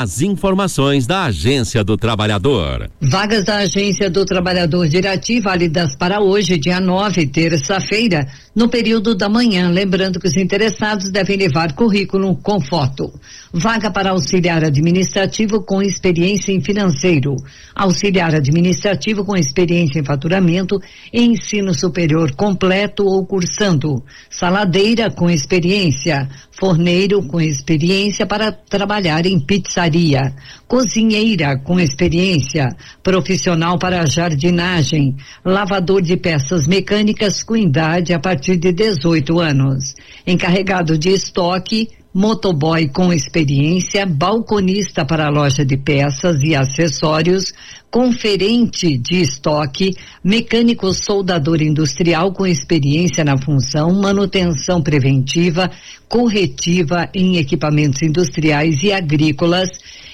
as informações da Agência do Trabalhador. Vagas da Agência do Trabalhador de válidas para hoje, dia 9, terça-feira, no período da manhã. Lembrando que os interessados devem levar currículo com foto. Vaga para auxiliar administrativo com experiência em financeiro, auxiliar administrativo com experiência em faturamento e ensino superior completo ou cursando, saladeira com experiência, forneiro com experiência para trabalhar em pizzaria, cozinheira com experiência, profissional para jardinagem, lavador de peças mecânicas com idade a partir de 18 anos, encarregado de estoque, motoboy com experiência, balconista para loja de peças e acessórios, conferente de estoque, mecânico soldador industrial com experiência na função, manutenção preventiva, corretiva em equipamentos industriais e agrícolas,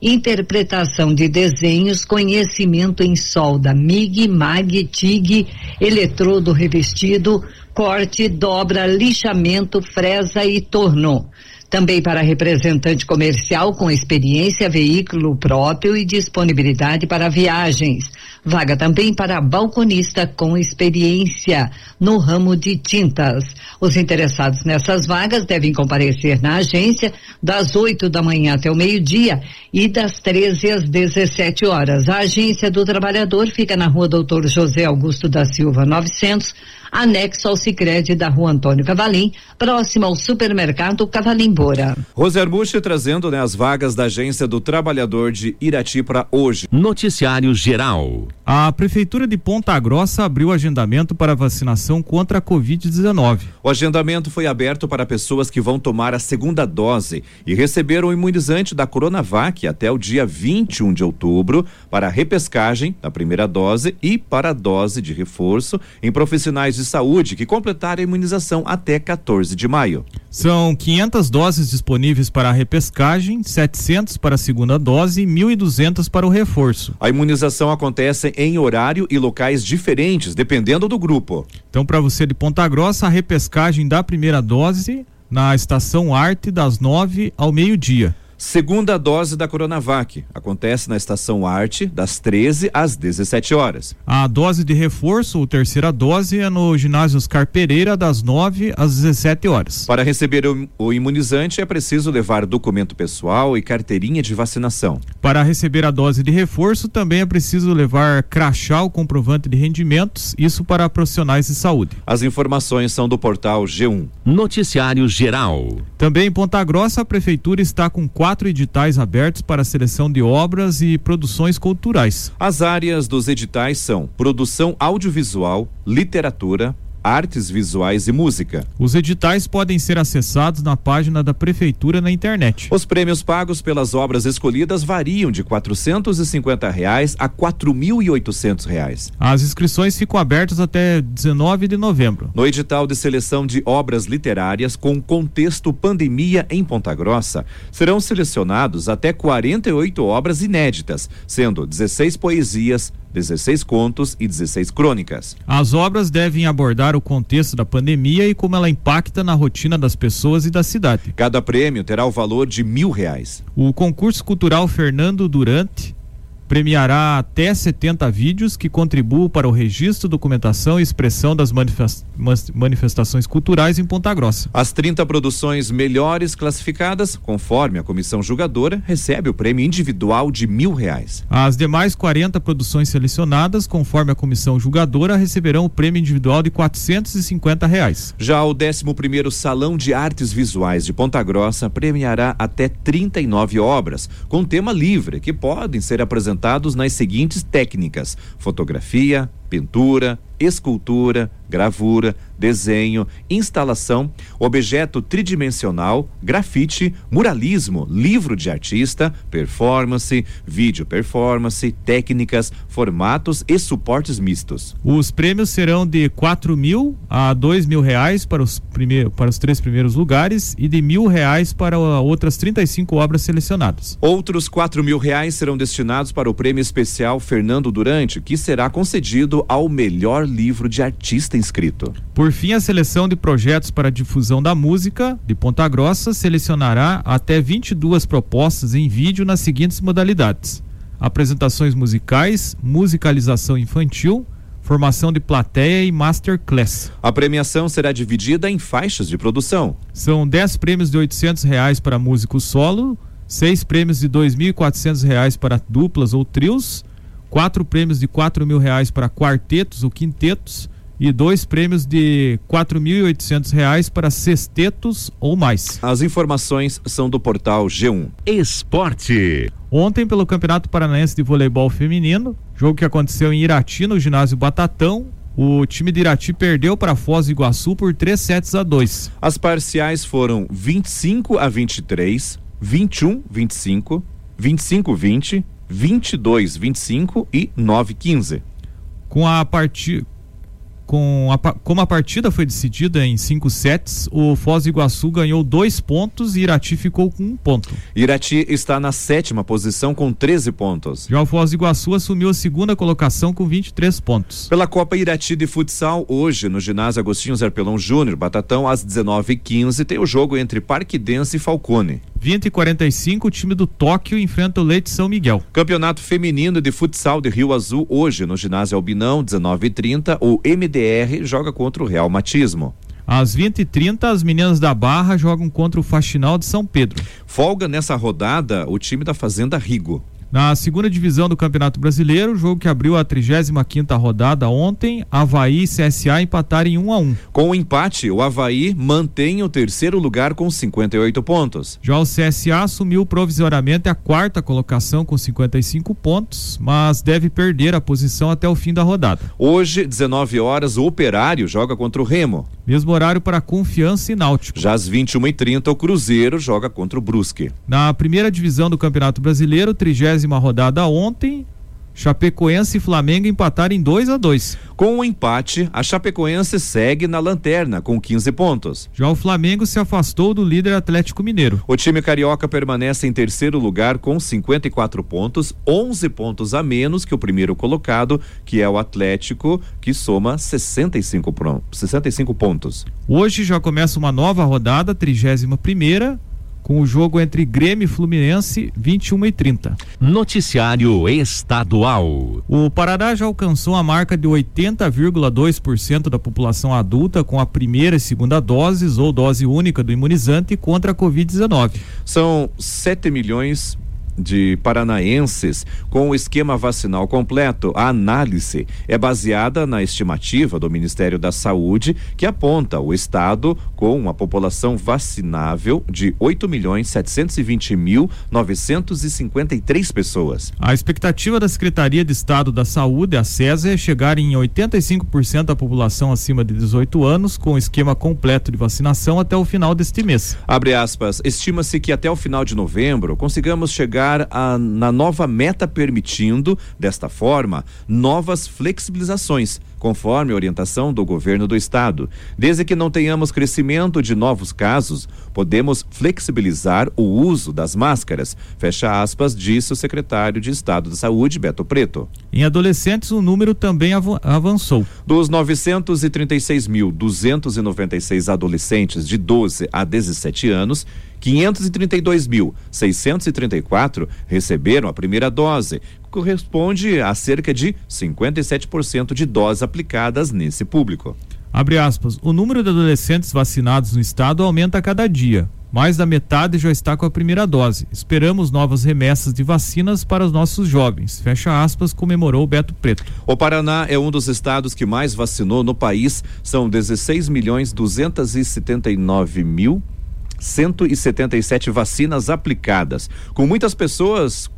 interpretação de desenhos, conhecimento em solda, MIG, MAG, TIG, eletrodo revestido, corte, dobra, lixamento, fresa e torno também para representante comercial com experiência, veículo próprio e disponibilidade para viagens. Vaga também para balconista com experiência no ramo de tintas. Os interessados nessas vagas devem comparecer na agência das 8 da manhã até o meio-dia e das 13 às 17 horas. A agência do trabalhador fica na rua Doutor José Augusto da Silva 900 anexo ao Sicredi da Rua Antônio Cavalim, próximo ao supermercado Cavalim Bora. Roser Bush trazendo né, as vagas da Agência do Trabalhador de Irati para hoje. Noticiário Geral. A Prefeitura de Ponta Grossa abriu agendamento para vacinação contra a Covid-19. O agendamento foi aberto para pessoas que vão tomar a segunda dose e receberam o imunizante da Coronavac até o dia 21 de outubro para a repescagem da primeira dose e para a dose de reforço em profissionais de de saúde que completaram a imunização até 14 de maio. São 500 doses disponíveis para a repescagem, 700 para a segunda dose e 1.200 para o reforço. A imunização acontece em horário e locais diferentes, dependendo do grupo. Então, para você de Ponta Grossa, a repescagem da primeira dose na estação Arte das 9 ao meio-dia. Segunda dose da Coronavac acontece na estação Arte, das 13 às 17 horas. A dose de reforço, ou terceira dose, é no ginásio Oscar Pereira, das 9 às 17 horas. Para receber o, o imunizante, é preciso levar documento pessoal e carteirinha de vacinação. Para receber a dose de reforço, também é preciso levar crachá ou comprovante de rendimentos, isso para profissionais de saúde. As informações são do portal G1. Noticiário Geral. Também em Ponta Grossa, a prefeitura está com quatro quatro editais abertos para a seleção de obras e produções culturais. As áreas dos editais são produção audiovisual, literatura, artes visuais e música. Os editais podem ser acessados na página da prefeitura na internet. Os prêmios pagos pelas obras escolhidas variam de quatrocentos e cinquenta reais a quatro mil e oitocentos reais. As inscrições ficam abertas até 19 de novembro. No edital de seleção de obras literárias com contexto pandemia em Ponta Grossa, serão selecionados até 48 obras inéditas, sendo 16 poesias, 16 contos e 16 crônicas. As obras devem abordar o contexto da pandemia e como ela impacta na rotina das pessoas e da cidade. Cada prêmio terá o valor de mil reais. O concurso cultural Fernando Durante premiará até 70 vídeos que contribuam para o registro, documentação e expressão das manifestações culturais em Ponta Grossa. As 30 produções melhores classificadas, conforme a comissão julgadora, recebe o prêmio individual de mil reais. As demais 40 produções selecionadas, conforme a comissão julgadora, receberão o prêmio individual de 450 reais. Já o 11 primeiro Salão de Artes Visuais de Ponta Grossa premiará até 39 obras, com tema livre, que podem ser apresentadas nas seguintes técnicas: fotografia, pintura, escultura, gravura, desenho, instalação, objeto tridimensional, grafite, muralismo, livro de artista, performance, vídeo performance, técnicas, formatos e suportes mistos. Os prêmios serão de quatro mil a dois mil reais para os, primeiros, para os três primeiros lugares e de mil reais para outras 35 obras selecionadas. Outros quatro mil reais serão destinados para o prêmio especial Fernando Durante, que será concedido concorrendo ao melhor livro de artista inscrito. Por fim, a seleção de projetos para difusão da música de Ponta Grossa selecionará até 22 propostas em vídeo nas seguintes modalidades: apresentações musicais, musicalização infantil, formação de plateia e masterclass. A premiação será dividida em faixas de produção. São 10 prêmios de 800 reais para músico solo, seis prêmios de 2.400 reais para duplas ou trios, quatro prêmios de 4 mil reais para quartetos ou quintetos e dois prêmios de 4.800 reais para sextetos ou mais. As informações são do portal G1. Esporte. Ontem, pelo Campeonato Paranaense de Voleibol Feminino, jogo que aconteceu em Irati, no ginásio Batatão, o time de Irati perdeu para Foz do Iguaçu por 3 sets a 2. As parciais foram 25 a 23, 21 25, 25 20, 22 25 e 9 15. Com a partida com a, como a partida foi decidida em cinco sets, o Foz do Iguaçu ganhou dois pontos e Irati ficou com um ponto. Irati está na sétima posição com 13 pontos. Já o Foz do Iguaçu assumiu a segunda colocação com 23 pontos. Pela Copa Irati de Futsal, hoje no ginásio Agostinho Zerpelão Júnior, Batatão, às 19h15, tem o jogo entre Parquidense e Falcone. 20 e 45, o time do Tóquio enfrenta o Leite São Miguel. Campeonato Feminino de Futsal de Rio Azul, hoje no ginásio Albinão, 19h30, o MDR joga contra o Real Matismo. Às 20h30, as meninas da Barra jogam contra o Faxinal de São Pedro. Folga nessa rodada o time da Fazenda Rigo. Na segunda divisão do Campeonato Brasileiro, o jogo que abriu a 35ª rodada ontem, Havaí e CSA empataram em 1 a 1. Com o empate, o Havaí mantém o terceiro lugar com 58 pontos. Já o CSA assumiu provisoriamente a quarta colocação com 55 pontos, mas deve perder a posição até o fim da rodada. Hoje, 19 horas, o Operário joga contra o Remo. Mesmo horário para Confiança e Náutico. Já às 21h30, o Cruzeiro joga contra o Brusque. Na primeira divisão do Campeonato Brasileiro, 30 rodada ontem, Chapecoense e Flamengo empataram em 2 a 2. Com o empate, a Chapecoense segue na lanterna com 15 pontos. Já o Flamengo se afastou do líder Atlético Mineiro. O time carioca permanece em terceiro lugar com 54 pontos, 11 pontos a menos que o primeiro colocado, que é o Atlético, que soma 65, 65 pontos. Hoje já começa uma nova rodada, 31 primeira com o jogo entre Grêmio e Fluminense 21 e 30. Noticiário Estadual. O Paraná já alcançou a marca de 80,2% da população adulta com a primeira e segunda doses ou dose única do imunizante contra a Covid-19. São 7 milhões de paranaenses com o esquema vacinal completo. A análise é baseada na estimativa do Ministério da Saúde, que aponta o estado com uma população vacinável de 8 milhões 720 mil 953 pessoas. A expectativa da Secretaria de Estado da Saúde, a CESA, é chegar em 85% da população acima de 18 anos com o esquema completo de vacinação até o final deste mês. Abre aspas, estima-se que até o final de novembro consigamos chegar chegar a, na nova meta, permitindo, desta forma, novas flexibilizações, conforme a orientação do governo do estado. Desde que não tenhamos crescimento de novos casos, podemos flexibilizar o uso das máscaras. Fecha aspas, disse o secretário de Estado da Saúde, Beto Preto. Em adolescentes, o número também av avançou. Dos 936.296 adolescentes de 12 a 17 anos, 532.634 receberam a primeira dose, corresponde a cerca de 57% de doses aplicadas nesse público. Abre aspas, o número de adolescentes vacinados no estado aumenta a cada dia. Mais da metade já está com a primeira dose. Esperamos novas remessas de vacinas para os nossos jovens. Fecha aspas, comemorou Beto Preto. O Paraná é um dos estados que mais vacinou no país. São 16 milhões 279 mil 177 vacinas aplicadas, com muitas pessoas,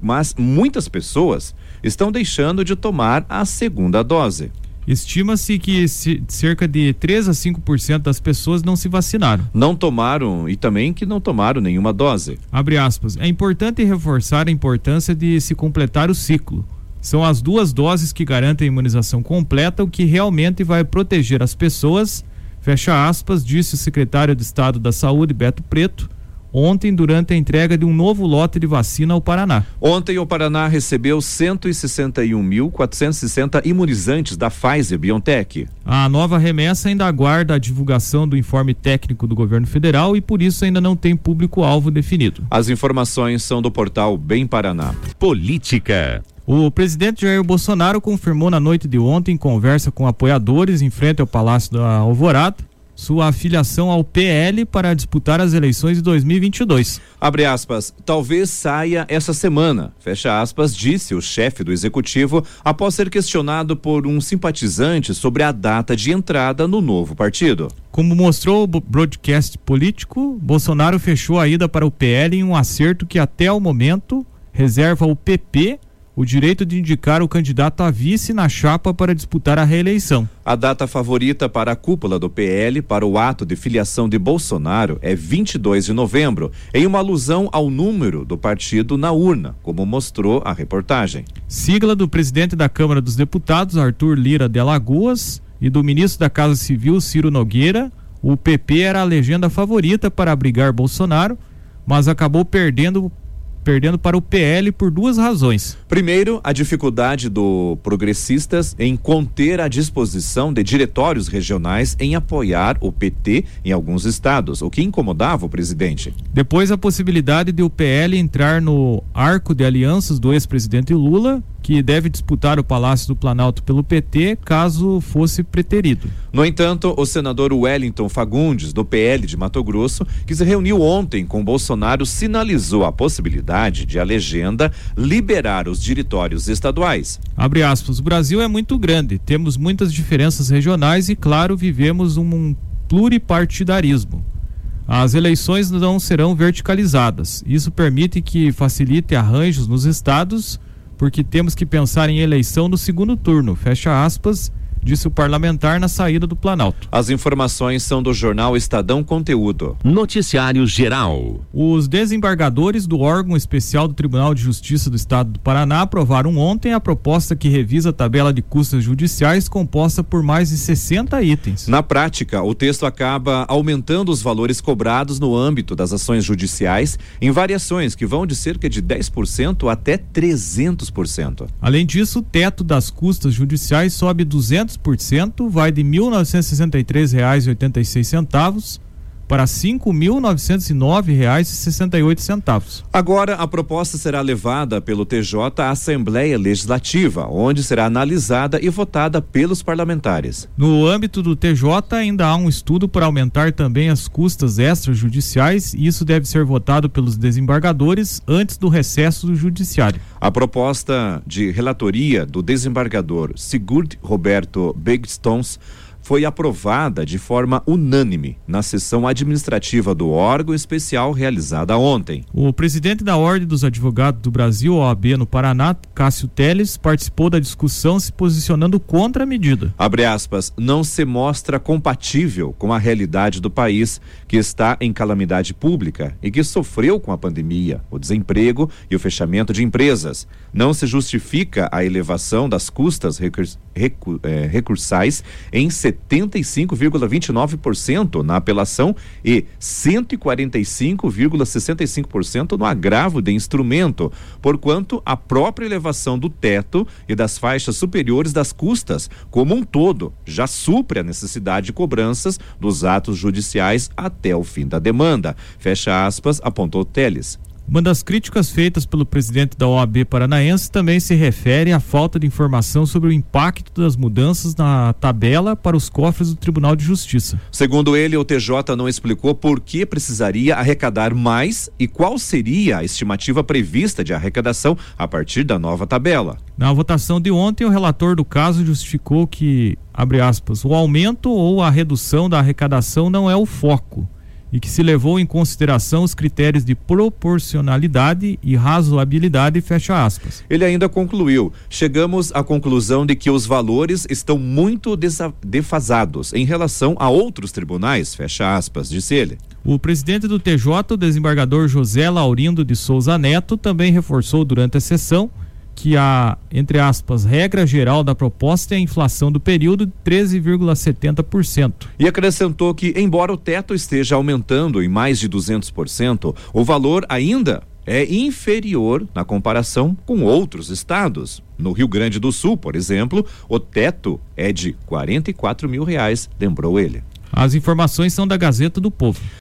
mas muitas pessoas estão deixando de tomar a segunda dose. Estima-se que cerca de 3 a 5% das pessoas não se vacinaram. Não tomaram e também que não tomaram nenhuma dose. Abre aspas. É importante reforçar a importância de se completar o ciclo. São as duas doses que garantem a imunização completa, o que realmente vai proteger as pessoas Fecha aspas, disse o secretário de Estado da Saúde, Beto Preto. Ontem durante a entrega de um novo lote de vacina ao Paraná. Ontem o Paraná recebeu 161.460 imunizantes da Pfizer BioNTech. A nova remessa ainda aguarda a divulgação do informe técnico do governo federal e por isso ainda não tem público-alvo definido. As informações são do portal Bem Paraná. Política. O presidente Jair Bolsonaro confirmou na noite de ontem, em conversa com apoiadores em frente ao Palácio da Alvorada, sua afiliação ao PL para disputar as eleições de 2022. Abre aspas, talvez saia essa semana, fecha aspas, disse o chefe do executivo após ser questionado por um simpatizante sobre a data de entrada no novo partido. Como mostrou o broadcast político, Bolsonaro fechou a ida para o PL em um acerto que até o momento reserva ao PP o direito de indicar o candidato a vice na chapa para disputar a reeleição. A data favorita para a cúpula do PL para o ato de filiação de Bolsonaro é 22 de novembro, em uma alusão ao número do partido na urna, como mostrou a reportagem. Sigla do presidente da Câmara dos Deputados, Arthur Lira de Alagoas, e do ministro da Casa Civil, Ciro Nogueira, o PP era a legenda favorita para abrigar Bolsonaro, mas acabou perdendo perdendo para o PL por duas razões. Primeiro, a dificuldade do Progressistas em conter a disposição de diretórios regionais em apoiar o PT em alguns estados, o que incomodava o presidente. Depois, a possibilidade de o PL entrar no arco de alianças do ex-presidente Lula que deve disputar o Palácio do Planalto pelo PT caso fosse preterido. No entanto, o senador Wellington Fagundes, do PL de Mato Grosso, que se reuniu ontem com Bolsonaro, sinalizou a possibilidade de a legenda liberar os diretórios estaduais. Abre aspas, o Brasil é muito grande, temos muitas diferenças regionais e, claro, vivemos um pluripartidarismo. As eleições não serão verticalizadas. Isso permite que facilite arranjos nos estados porque temos que pensar em eleição no segundo turno, fecha aspas, disse o parlamentar na saída do Planalto. As informações são do jornal Estadão Conteúdo. Noticiário Geral. Os desembargadores do órgão especial do Tribunal de Justiça do Estado do Paraná aprovaram ontem a proposta que revisa a tabela de custas judiciais composta por mais de 60 itens. Na prática, o texto acaba aumentando os valores cobrados no âmbito das ações judiciais em variações que vão de cerca de 10% até 300%. Além disso, o teto das custas judiciais sobe 200 200%, vai de R$ 1.963,86 para R$ 5.909,68. Agora, a proposta será levada pelo TJ à Assembleia Legislativa, onde será analisada e votada pelos parlamentares. No âmbito do TJ, ainda há um estudo para aumentar também as custas extrajudiciais e isso deve ser votado pelos desembargadores antes do recesso do Judiciário. A proposta de relatoria do desembargador Sigurd Roberto Begstons foi aprovada de forma unânime na sessão administrativa do órgão especial realizada ontem. O presidente da Ordem dos Advogados do Brasil, OAB, no Paraná, Cássio Teles, participou da discussão se posicionando contra a medida. Abre aspas, não se mostra compatível com a realidade do país, que está em calamidade pública e que sofreu com a pandemia, o desemprego e o fechamento de empresas. Não se justifica a elevação das custas recurs, eh, recursais em 70 75,29% na apelação e 145,65% no agravo de instrumento, porquanto a própria elevação do teto e das faixas superiores das custas, como um todo, já supre a necessidade de cobranças dos atos judiciais até o fim da demanda. Fecha aspas, apontou Teles. Uma das críticas feitas pelo presidente da OAB paranaense também se refere à falta de informação sobre o impacto das mudanças na tabela para os cofres do Tribunal de Justiça. Segundo ele, o TJ não explicou por que precisaria arrecadar mais e qual seria a estimativa prevista de arrecadação a partir da nova tabela. Na votação de ontem, o relator do caso justificou que, abre aspas, o aumento ou a redução da arrecadação não é o foco e que se levou em consideração os critérios de proporcionalidade e razoabilidade, fecha aspas. Ele ainda concluiu: chegamos à conclusão de que os valores estão muito defasados em relação a outros tribunais, fecha aspas, disse ele. O presidente do TJ, o desembargador José Laurindo de Souza Neto, também reforçou durante a sessão que a, entre aspas, regra geral da proposta é a inflação do período de 13,70%. E acrescentou que, embora o teto esteja aumentando em mais de 200%, o valor ainda é inferior na comparação com outros estados. No Rio Grande do Sul, por exemplo, o teto é de 44 mil reais, lembrou ele. As informações são da Gazeta do Povo.